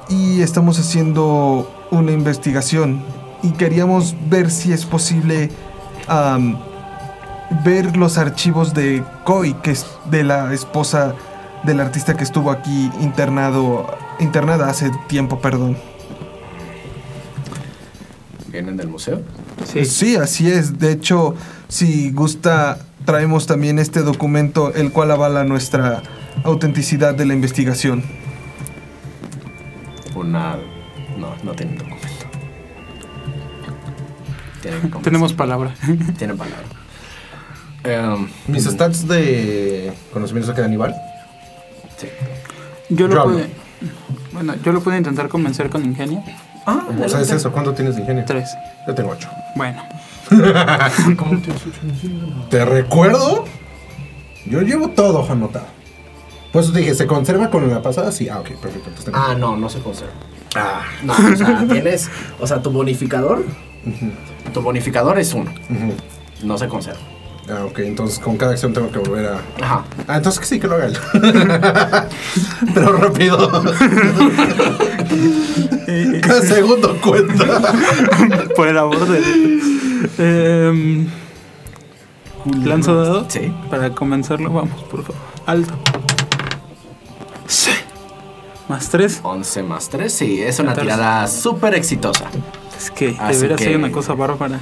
y estamos haciendo una investigación y queríamos ver si es posible ver los archivos de Koi, que es de la esposa del artista que estuvo aquí internado, internada hace tiempo, perdón. ¿Vienen del museo? Sí. Sí, así es. De hecho, si gusta, traemos también este documento, el cual avala nuestra autenticidad de la investigación. Una... No, no tienen documento. Tienen Tenemos palabra. Tienen palabra. Em, Mis stats de conocimientos quedan igual. sí. Yo lo pude. Bueno, yo lo pude intentar convencer con ingenio. Ah, O sea, es eso. ¿Cuánto tienes de ingenio? Tres. Yo tengo ocho. Bueno. ¿Te recuerdo? Yo llevo todo anotado. Pues dije, ¿se conserva con la pasada? Sí. Ah, ok, perfecto. Entonces Ah, no, no se conserva. Ah. No, o sea, tienes... O sea, tu bonificador... Tu bonificador es uno. No se conserva. Ah, ok. Entonces con cada acción tengo que volver a... Ajá. Ah, entonces sí que lo haga él. Pero rápido. Cada segundo cuenta. Por el amor de Em, Lanzo dado. Sí. Para convencerlo, vamos, por favor. Alto. Sí. Más tres. 11 más 3, sí, es una 14. tirada súper exitosa. Es que de Así veras que- hay una cosa bárbara.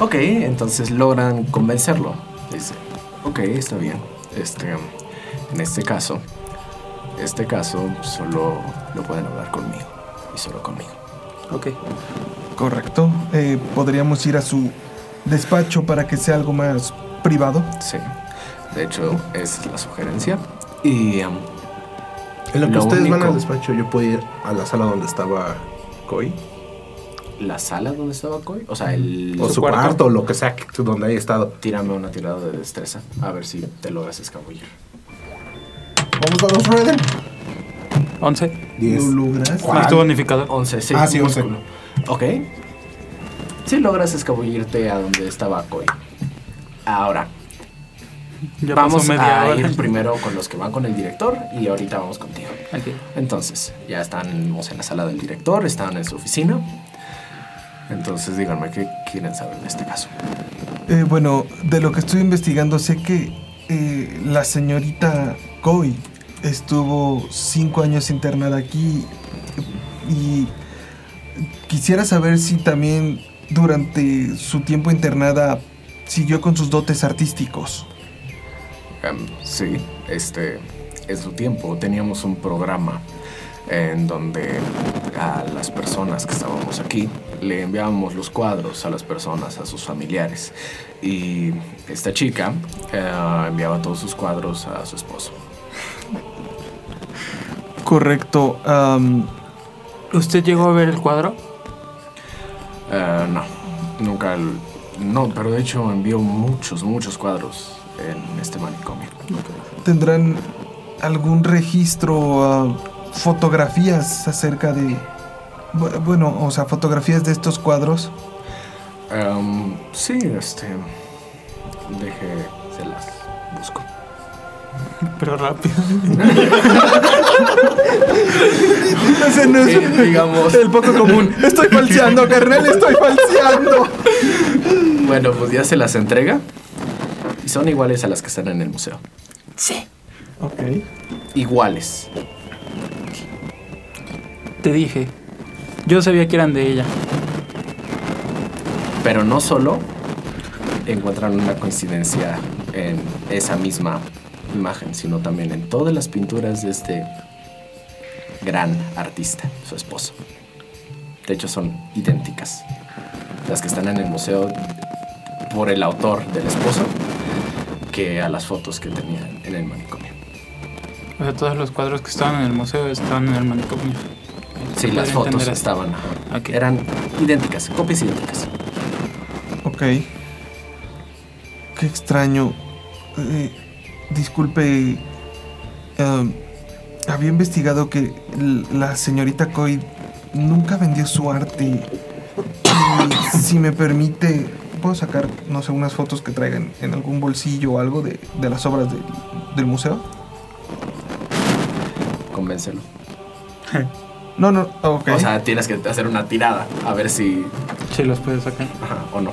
Ok, entonces logran convencerlo. Dice, ok, está bien. Este, en este caso, este caso solo lo pueden hablar conmigo y solo conmigo. Ok. Correcto. Eh, Podríamos ir a su despacho para que sea algo más privado. Sí. De hecho, es la sugerencia. Y um, En lo que Lo ustedes van único- al despacho, yo puedo ir a la sala donde estaba Koi. La sala donde estaba Koi, o sea, el... O su, cuarto. cuarto. o lo que sea que- donde haya estado. Tírame una tirada de destreza, a ver si te logras escabullir. Vamos, vamos, Rueden. Once. 10. logras? ¿Cuál? ¿Y tu bonificador? 11, sí. Ah, sí, 11. músculo. Ok. Sí logras escabullirte a donde estaba Koi. Ahora, Ya vamos media a hora. ir primero con los que van con el director y ahorita vamos contigo. Ok. Entonces, ya estamos en la sala del director, están en su oficina. Entonces, díganme qué quieren saber en este caso. Eh, bueno, de lo que estoy investigando, sé que eh, la señorita Koi estuvo cinco años internada aquí y quisiera saber si también durante su tiempo internada siguió con sus dotes artísticos. Em, sí, este, en su tiempo teníamos un programa en donde a las personas que estábamos aquí le enviábamos los cuadros a las personas, a sus familiares. Y esta chica eh, enviaba todos sus cuadros a su esposo. Correcto. ¿Usted llegó a ver el cuadro? Eh, no, nunca. el- no, pero de hecho envió muchos, muchos cuadros en este manicomio. ¿Tendrán algún registro, ah, fotografías acerca de... bu- Bueno, o sea, fotografías de estos cuadros? Em, sí, este. Deje, se las busco. Pero rápido. Ese no es Sí, digamos. el poco común. Estoy falseando, carnal, estoy falseando. Bueno, pues ya se las entrega. Y son iguales a las que están en el museo. Ok. Iguales. Te dije. Yo sabía que eran de ella. Pero no solo encuentran una coincidencia en esa misma imagen, sino también en todas las pinturas de este gran artista, su esposo. De hecho, son idénticas. Las que están en el museo por el autor del esposo que a las fotos que tenía en el manicomio. O sea, todos los cuadros que estaban en el museo estaban en el manicomio. Sí, las fotos entender así. estaban. ajá. Ok. Eran idénticas, copias idénticas. Ok. Qué extraño. Eh, disculpe. em, había investigado que la señorita Coy nunca vendió su arte. Y si me permite, puedo sacar, no sé, unas fotos que traigan en algún bolsillo o algo de, de las obras del, del museo. Convéncelo. No, no, ok. O sea, tienes que hacer una tirada a ver si. Sí, los puedes sacar. Ajá, o no.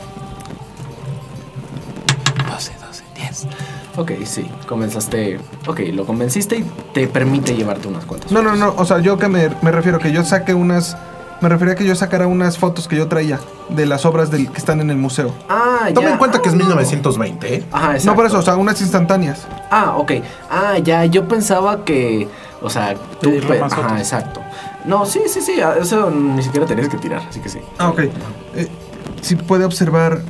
12, 12, 10. Ok, sí. Comenzaste. Ok, lo convenciste y te permite llevarte unas cuantas. no, no, no. O sea, yo que me, me refiero que yo saque unas. Me refería a que yo sacara unas fotos que yo traía de las obras del, que están en el museo. Ah, Toma ya. en cuenta que es 1920, ¿eh? Ajá, exacto. No por eso, o sea, unas instantáneas. Ah, ok. Ah, ya, yo pensaba que. O sea, tú. Pe- más Ajá, fotos. exacto. No, sí, sí, sí. a- Eso ni siquiera tenías que tirar, así que sí. Ah, ok. Eh, si puede observar,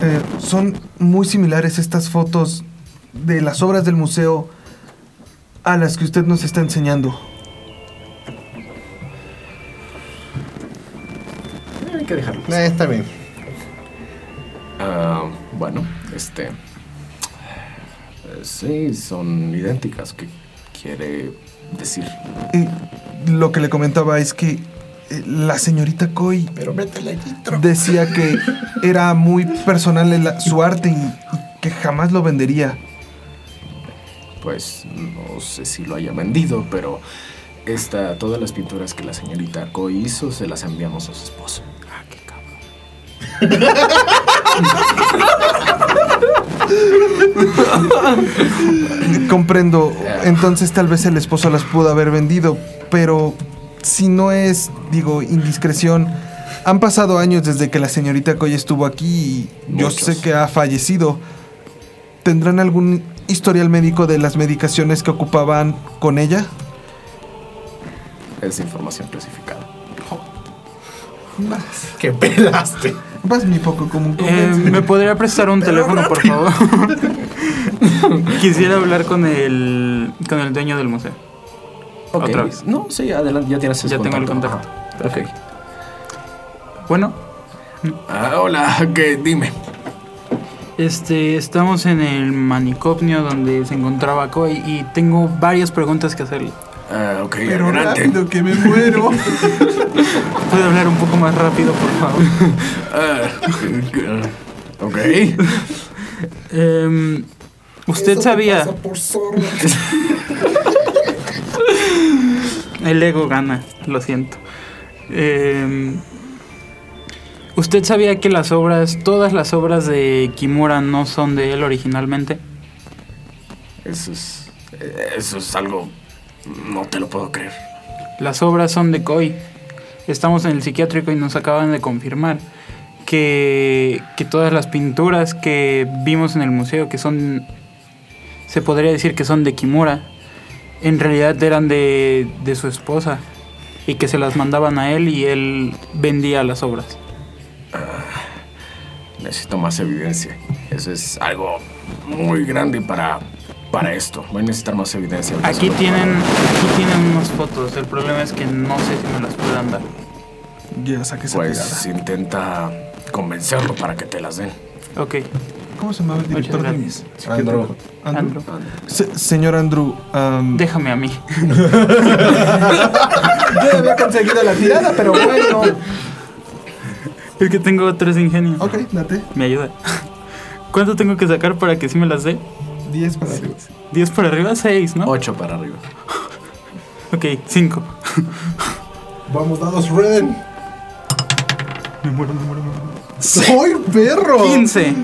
eh, son muy similares estas fotos de las obras del museo a las que usted nos está enseñando. Eh, está bien. Ah, bueno, este. Sí, son idénticas. ¿Qué quiere decir? Lo que le comentaba es que eh, la señorita Coy Pero métele decía que era muy personal su arte y, y que jamás lo vendería. Pues no sé si lo haya vendido, pero esta, todas las pinturas que la señorita Coy hizo se las enviamos a su esposo. Qué. Comprendo, entonces tal vez el esposo las pudo haber vendido, pero si no es, digo, indiscreción, han pasado años desde que la señorita Coy estuvo aquí y yo Muchos. sé que ha fallecido. ¿Tendrán algún historial médico de las medicaciones que ocupaban con ella? Es información clasificada. Que pelaste. Vas mi poco común. Eh, ¿Me podría prestar un teléfono, por favor? Quisiera hablar con el, con el dueño del museo. Ok. Otra vez. No, sí, adelante, ya tienes ese Ya tengo el contacto. Ok. Bueno, Ah, hola, ¿qué? Dime. este, estamos en el manicomio donde se encontraba Koi y tengo varias preguntas que hacerle. Ah, ok, Pero adelante. rápido que me muero. ¿Puede hablar un poco más rápido, por favor? Ah, ok. Em, ¿Usted sabía? El ego gana, lo siento. Em, ¿Usted sabía que las obras, todas las obras de Kimura no son de él originalmente? Eso es. Eso es algo. No te lo puedo creer. Las obras son de Koi. Estamos en el psiquiátrico y nos acaban de confirmar que, que todas las pinturas que vimos en el museo, que son, se podría decir que son de Kimura, en realidad eran de, de su esposa y que se las mandaban a él y él vendía las obras. Necesito más evidencia. Eso es algo muy grande para, para esto. Voy a necesitar más evidencia. Aquí tienen, aquí tienen unas fotos, el problema es que no sé si me las puedan dar. ya saqué esa Pues pegada. intenta convencerlo para que te las den. Ok, ¿Cómo se llama el director gracias. psiquiátrico? Andrew. Andrew. Andrew, Se- señor Andrew, am, déjame a mí. yo había conseguido la tirada, pero bueno. Es que tengo tres de ingenio. Ok, date. Me ayuda. ¿Cuánto tengo que sacar para que sí me las dé? 10 para arriba. 10 para arriba, 6, ¿no? Ocho para arriba. Ok, 5. Vamos, dados, Ren. Me muero, me muero, me muero. ¡Soy perro! 15.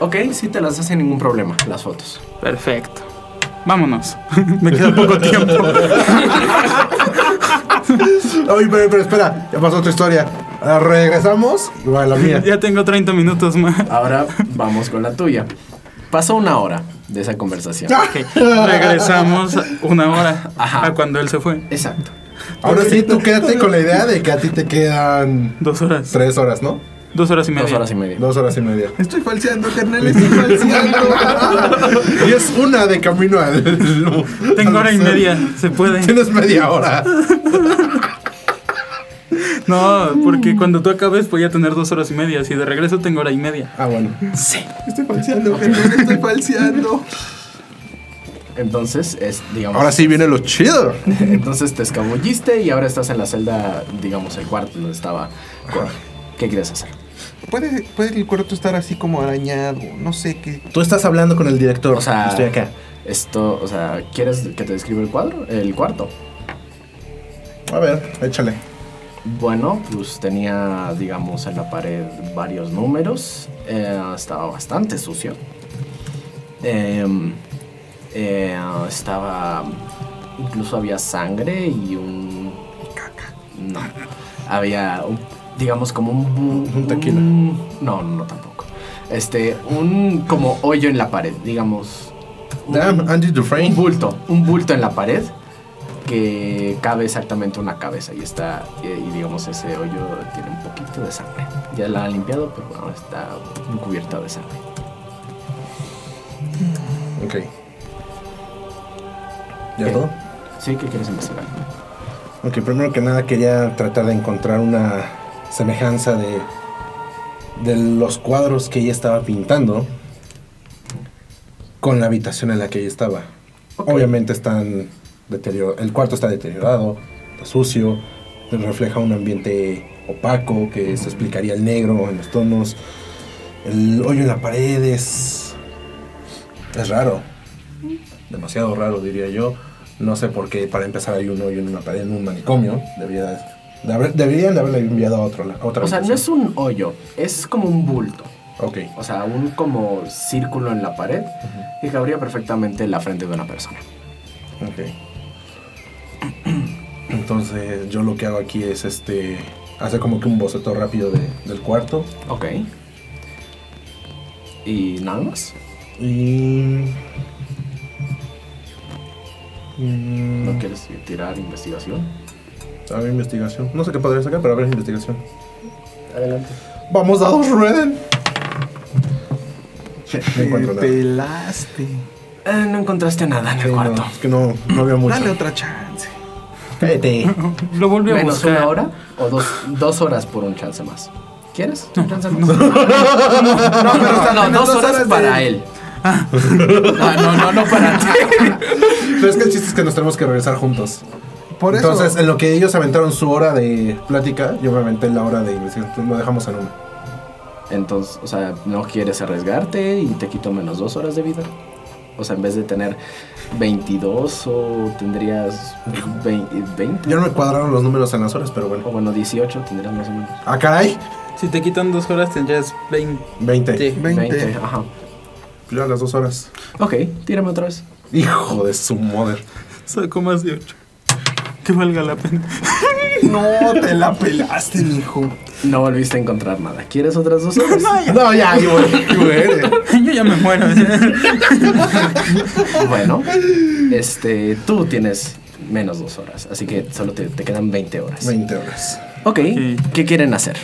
Ok, sí te las hace ningún problema, las fotos. Perfecto. Vámonos. me queda poco tiempo. Oye, pero, pero espera, ya pasó otra historia. Ah, Regresamos y va la mía. ya tengo 30 minutos más. Ahora vamos con la tuya. Pasó una hora de esa conversación. Ok, Regresamos una hora Ajá. a cuando él se fue. Exacto. Ahora sí, tú quédate con la idea de que a ti te quedan Dos horas. tres horas, ¿no? Dos horas y media. Dos horas y media. Dos horas y media. Estoy falseando, carnal, estoy falseando. Y es una de camino al. Tengo hora y media. Se puede. Tienes media hora. No, porque cuando tú acabes voy a tener dos horas y media. Si de regreso tengo hora y media. Ah, bueno. Estoy falseando, carnal, estoy falseando. Entonces, es, digamos. Ahora sí viene lo chido. Entonces te escabulliste y ahora estás en la celda, digamos, el cuarto donde estaba. Cora. ¿Qué quieres hacer? ¿Puede, puede el cuarto estar así como arañado, no sé qué. Tú estás hablando con el director. O sea, Estoy acá. Esto, o sea, ¿quieres que te describa el cuadro? El cuarto. A ver, échale. Bueno, pues tenía, digamos, en la pared varios números. Eh, estaba bastante sucio. Em, eh, estaba. Incluso había sangre y un. Caca. No. Había, un- digamos, como un. bu- Un tequila. un- no, no, tampoco. Este, un. Como hoyo en la pared, digamos. un- Damn, Andy Dufresne. un bulto, un bulto en la pared que cabe exactamente una cabeza y está, y, y digamos ese hoyo tiene un poquito de sangre. Ya la han limpiado, pero bueno, está cubierta de sangre. Ok. ¿Ya todo? Sí, ¿qué quieres investigar? Ok, primero que nada quería tratar de encontrar una semejanza de, de los cuadros que ella estaba pintando con la habitación en la que ella estaba. Obviamente están deterior- el cuarto está deteriorado, está sucio, refleja un ambiente opaco que se explicaría el negro en los tonos. El hoyo en la pared es, es raro, demasiado raro diría yo. No sé por qué para empezar hay un hoyo en una pared en un manicomio. Debería de haber- deberían de haberle enviado a, otro, a otra O sea, no es un hoyo, es como un bulto. Ok, O sea, un como círculo en la pared y cabría perfectamente en la frente de una persona. ok. Entonces yo lo que hago aquí es este hacer como que un boceto rápido de- del cuarto Ok. ¿Y nada más? y Mm, ¿No quieres tirar investigación? a ver, investigación. No sé qué podría sacar, pero a ver, investigación. Adelante. Vamos, dados rueden. No encuentro nada. pelaste. Eh, no encontraste nada en el Sí, no, cuarto. es que no, no veo mucho. Dale otra chance. Lo volvió a ¿Menos buscar. una hora o dos, dos horas por un chance más? ¿Quieres? Un chance más. No, pero no, dos horas para él. No, no, no, no para ti. Pero es que el chiste es que nos tenemos que regresar juntos. Por eso. Entonces, en lo que ellos aventaron su hora de plática, yo me aventé la hora de investigación. Lo dejamos en una. Entonces, o sea, ¿no quieres arriesgarte y te quito menos dos horas de vida? O sea, en vez de tener 22 o tendrías 20, Ya no me cuadraron los números en las horas, pero o bueno. bueno, 18 tendrías más o menos. Ah, caray. Si te quitan dos horas tendrías 20. 20. Sí. 20. 20, ajá. Ya las dos horas. Ok, tírame otra vez. Hijo de su mother. Saco más de 8. Que valga la pena. No, te la pelaste, mijo. No volviste a encontrar nada. ¿Quieres otras dos horas? No, ya, yo, yo muere. Yo ya me muero. Bueno, este, tú tienes menos dos horas, así que solo te, te quedan 20 horas. 20 horas. Ok, ¿qué quieren hacer?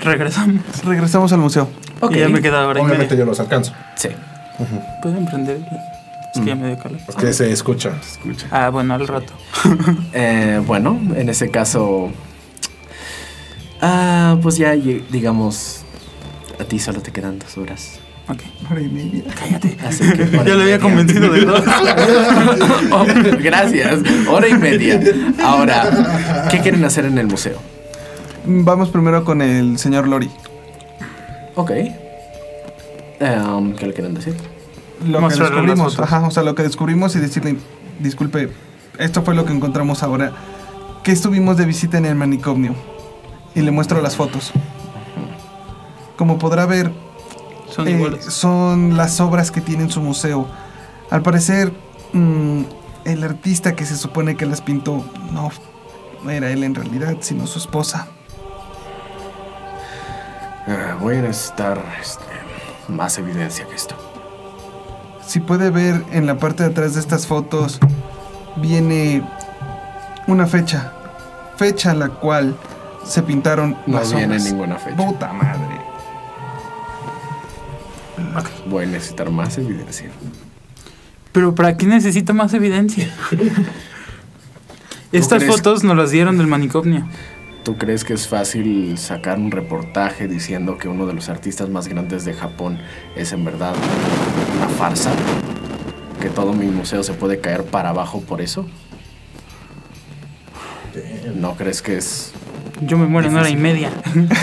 Regresamos. Regresamos al museo. Ok, Y ya me queda hora y Obviamente media. yo los alcanzo. sí. ¿Pueden prender? Es que ya me dio calor. Es que se escucha. Ah, bueno, al rato. Eh, bueno, en ese caso, ah, pues ya, digamos, a ti solo te quedan dos horas. Ok. Hora y media. Cállate. Así que Ya le había convencido de dos. Oh, gracias, hora y media. Ahora, ¿qué quieren hacer en el museo? Vamos primero con el señor Lori. Ok. Em, ¿Qué le quieren decir? Lo que descubrimos, ajá, o sea, lo que descubrimos y decirle, disculpe, esto fue lo que encontramos ahora, que estuvimos de visita en el manicomio y le muestro las fotos. Como podrá ver, Son eh, son las obras que tiene en su museo. Al parecer, mm, el artista que se supone que las pintó no era él en realidad, sino su esposa. Eh, voy a necesitar este, más evidencia que esto. Si puede ver en la parte de atrás de estas fotos, viene una fecha. Fecha a la cual se pintaron No las viene ninguna fecha. Puta madre. Voy a necesitar más evidencia. Pero ¿para qué necesita más evidencia? Estas crees? fotos nos las dieron del manicomio. ¿Tú crees que es fácil sacar un reportaje diciendo que uno de los artistas más grandes de Japón es en verdad una farsa? ¿Que todo mi museo se puede caer para abajo por eso? ¿No crees que es...? Yo me muero en hora y media.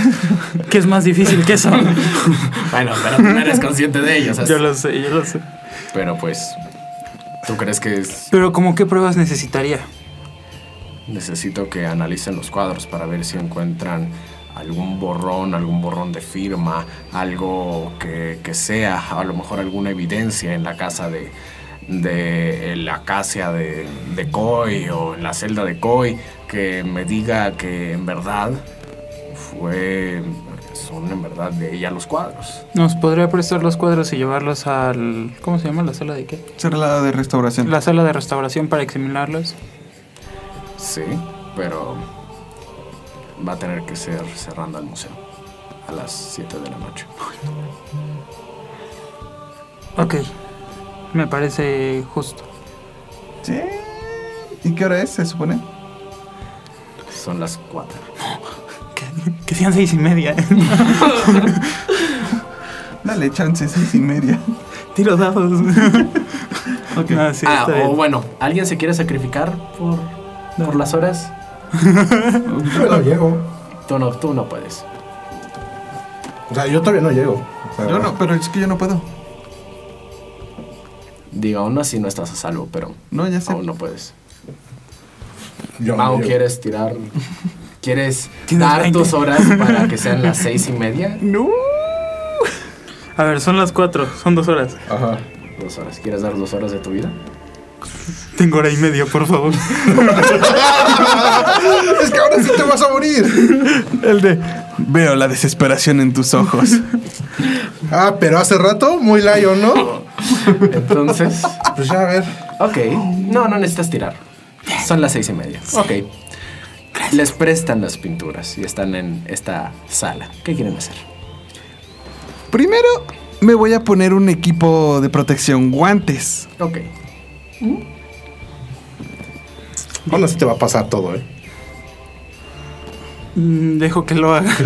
¿Qué es más difícil que eso? Bueno, pero tú no eres consciente de ello, sea, yo lo sé, yo lo sé. Pero pues... ¿Tú crees que es...? Pero ¿cómo qué pruebas necesitaría? necesito que analicen los cuadros para ver si encuentran algún borrón, algún borrón de firma, algo que, que sea, a lo mejor alguna evidencia en la casa de, de la acacia de, de Coy o en la celda de Coy que me diga que en verdad fue, son en verdad de ella los cuadros. ¿Nos podría prestar los cuadros y llevarlos al... ¿Cómo se llama? ¿La sala de qué? Cerrada de restauración. La sala de restauración para examinarlos. Sí, pero va a tener que ser cerrando el museo a las 7 de la noche. Ok. Me parece justo. Sí. ¿Y qué hora es, se supone? Son las 4. Que, que sean seis y media. Dale chance, seis y media. Tiro dados. Ok. Ah, sí, ah, o bien. bueno, ¿alguien se quiere sacrificar por, por las horas? Yo no llego. Tú no, tú no puedes. O sea, yo todavía no llego. O sea, Yo no, pero es que yo no puedo. Digo, aún así no estás a salvo, pero No, ya sé. aún no puedes. yo no Mau, llego. ¿quieres tirar? ¿Quieres dar 20. tus horas para que sean las seis y media? No. A ver, son las cuatro. Son dos horas. Ajá. Dos horas. ¿Quieres dar dos horas de tu vida? Tengo hora y media, por favor. es que ahora sí te vas a morir. El de. Veo la desesperación en tus ojos. Ah, pero hace rato, muy lion, ¿no? Entonces, Pues ya, a ver. ok. No, no necesitas tirar. Son las seis y media. Ok. Les prestan las pinturas y están en esta sala. ¿Qué quieren hacer? Primero, me voy a poner un equipo de protección, guantes. Ok. Aún así te va a pasar todo, ¿eh? Mm, Dejo que lo haga.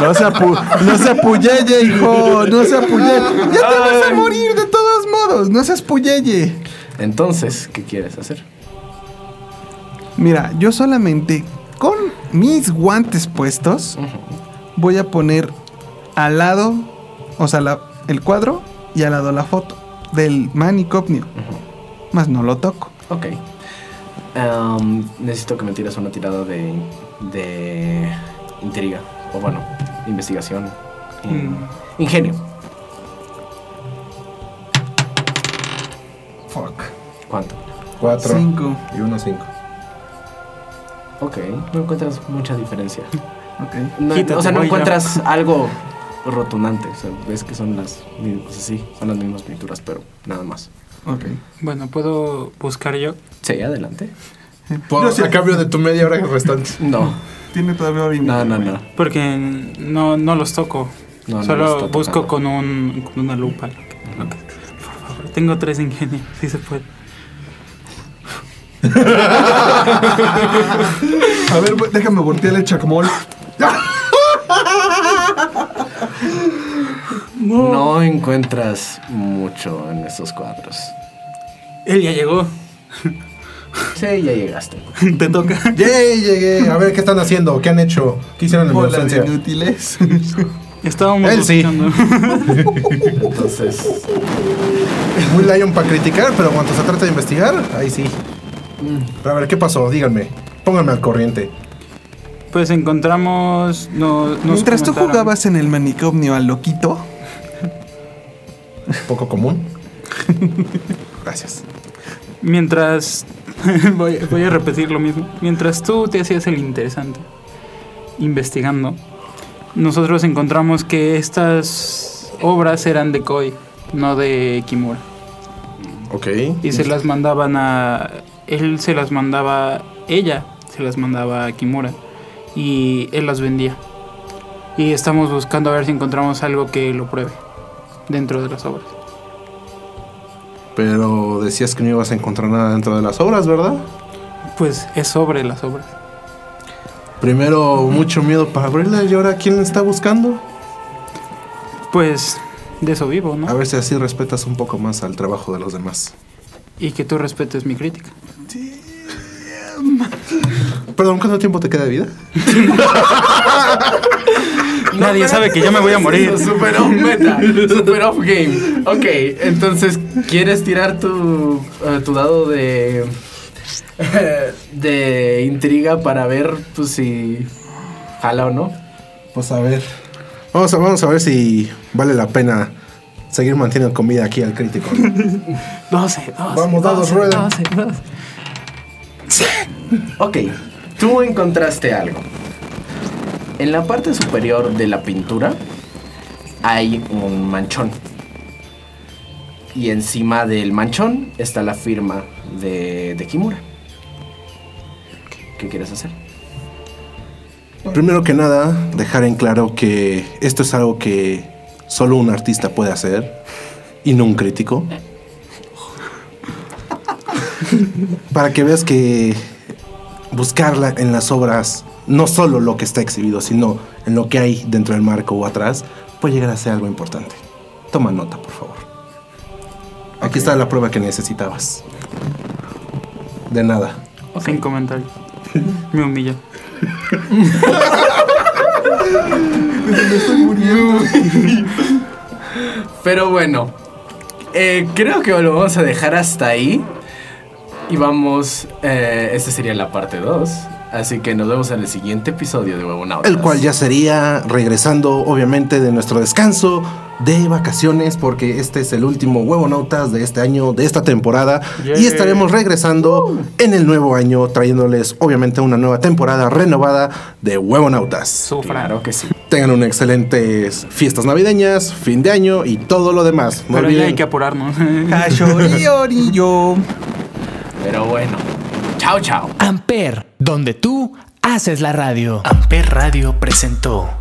No se, apu no se apuyeye, hijo. No se apuyeye. Ya te vas a morir de todos modos. No seas puyeye. Entonces, ¿qué quieres hacer? Mira, yo solamente con mis guantes puestos voy a poner al lado, o sea, la- el cuadro y al lado la foto del manicomio. Más no lo toco. Ok. Em, necesito que me tires una tirada de, de intriga. O bueno, investigación. In- Ingenio. Fuck. ¿Cuánto? Cuatro. Cinco. Y uno cinco. Ok. No encuentras mucha diferencia. Ok. No- Quítate, o sea, no encuentras algo rotundante. O sea, ves que son las, mi- o sea, sí, son las mismas pinturas, pero nada más. Ok. Bueno, ¿puedo buscar yo? Sí, adelante. Por- Yo sí- a cambio de tu media hora restante. No, Tiene todavía hora no, no, no. Porque no, no los toco. No, no Solo los busco con, un, con una lupa. lo que- lo que- por favor, tengo tres de ingenio. Sí se puede. A ver, déjame voltear el chacmol. No encuentras mucho en esos cuadros. Él ya llegó. Sí, ya llegaste. Te toca. ¡Yay! Llegué. A ver, ¿qué están haciendo? ¿Qué han hecho? ¿Qué hicieron en mi ausencia? inútiles. Estábamos Él sí. Entonces, Muy lion para criticar, pero cuando se trata de investigar, ahí sí. Pero a ver, ¿qué pasó? Díganme. Pónganme al corriente. Pues encontramos. No, nos Mientras tú jugabas en el manicomio al loquito, Poco común. Gracias. Mientras. voy, voy a repetir lo mismo. Mientras tú te hacías el interesante investigando, nosotros encontramos que estas obras eran de Koi, no de Kimura. Ok. Y se las mandaban a. Él se las mandaba. Ella se las mandaba a Kimura. Y él las vendía. Y estamos buscando a ver si encontramos algo que lo pruebe dentro de las obras. Pero decías que no ibas a encontrar nada dentro de las obras, ¿verdad? Pues es sobre las obras. Primero, mucho miedo para abrirla y ahora, ¿quién la está buscando? Pues de eso vivo, ¿no? A ver si así respetas un poco más al trabajo de los demás. Y que tú respetes mi crítica. Perdón, ¿cuánto tiempo te queda de vida? Nadie sabe que yo me voy a morir. Super off meta, super off game. Ok, entonces, ¿quieres tirar tu, eh, tu dado de, de intriga para ver pues si jala o no. Pues a ver. Vamos a, vamos a ver si vale la pena seguir manteniendo con vida aquí al crítico. 12, 12. Vamos, dados, 12, rueda. 12, 12. Ok, tú encontraste algo. En la parte superior de la pintura hay un manchón. Y encima del manchón está la firma de, de Kimura. ¿Qué quieres hacer? Primero que nada, dejar en claro que esto es algo que solo un artista puede hacer y no un crítico. Para que veas que buscarla en las obras, no solo lo que está exhibido, sino en lo que hay dentro del marco o atrás, puede llegar a ser algo importante. Toma nota, por favor. Aquí está la prueba que necesitabas. De nada. Sin comentario. Me humilla. Pero bueno, eh, creo que lo vamos a dejar hasta ahí. Y vamos, eh, esta sería la parte 2. Así que nos vemos en el siguiente episodio de Huevonautas. El cual ya sería regresando, obviamente, de nuestro descanso de vacaciones, porque este es el último Huevonautas de este año, de esta temporada. Y estaremos regresando en el nuevo año, trayéndoles, obviamente, una nueva temporada renovada de Huevonautas. Sufra. Claro que sí. Tengan unas excelentes fiestas navideñas, fin de año y todo lo demás. No Pero ya olviden- hay que apurarnos. Pero bueno, chao, chao. Amper, donde tú haces la radio. Amper Radio presentó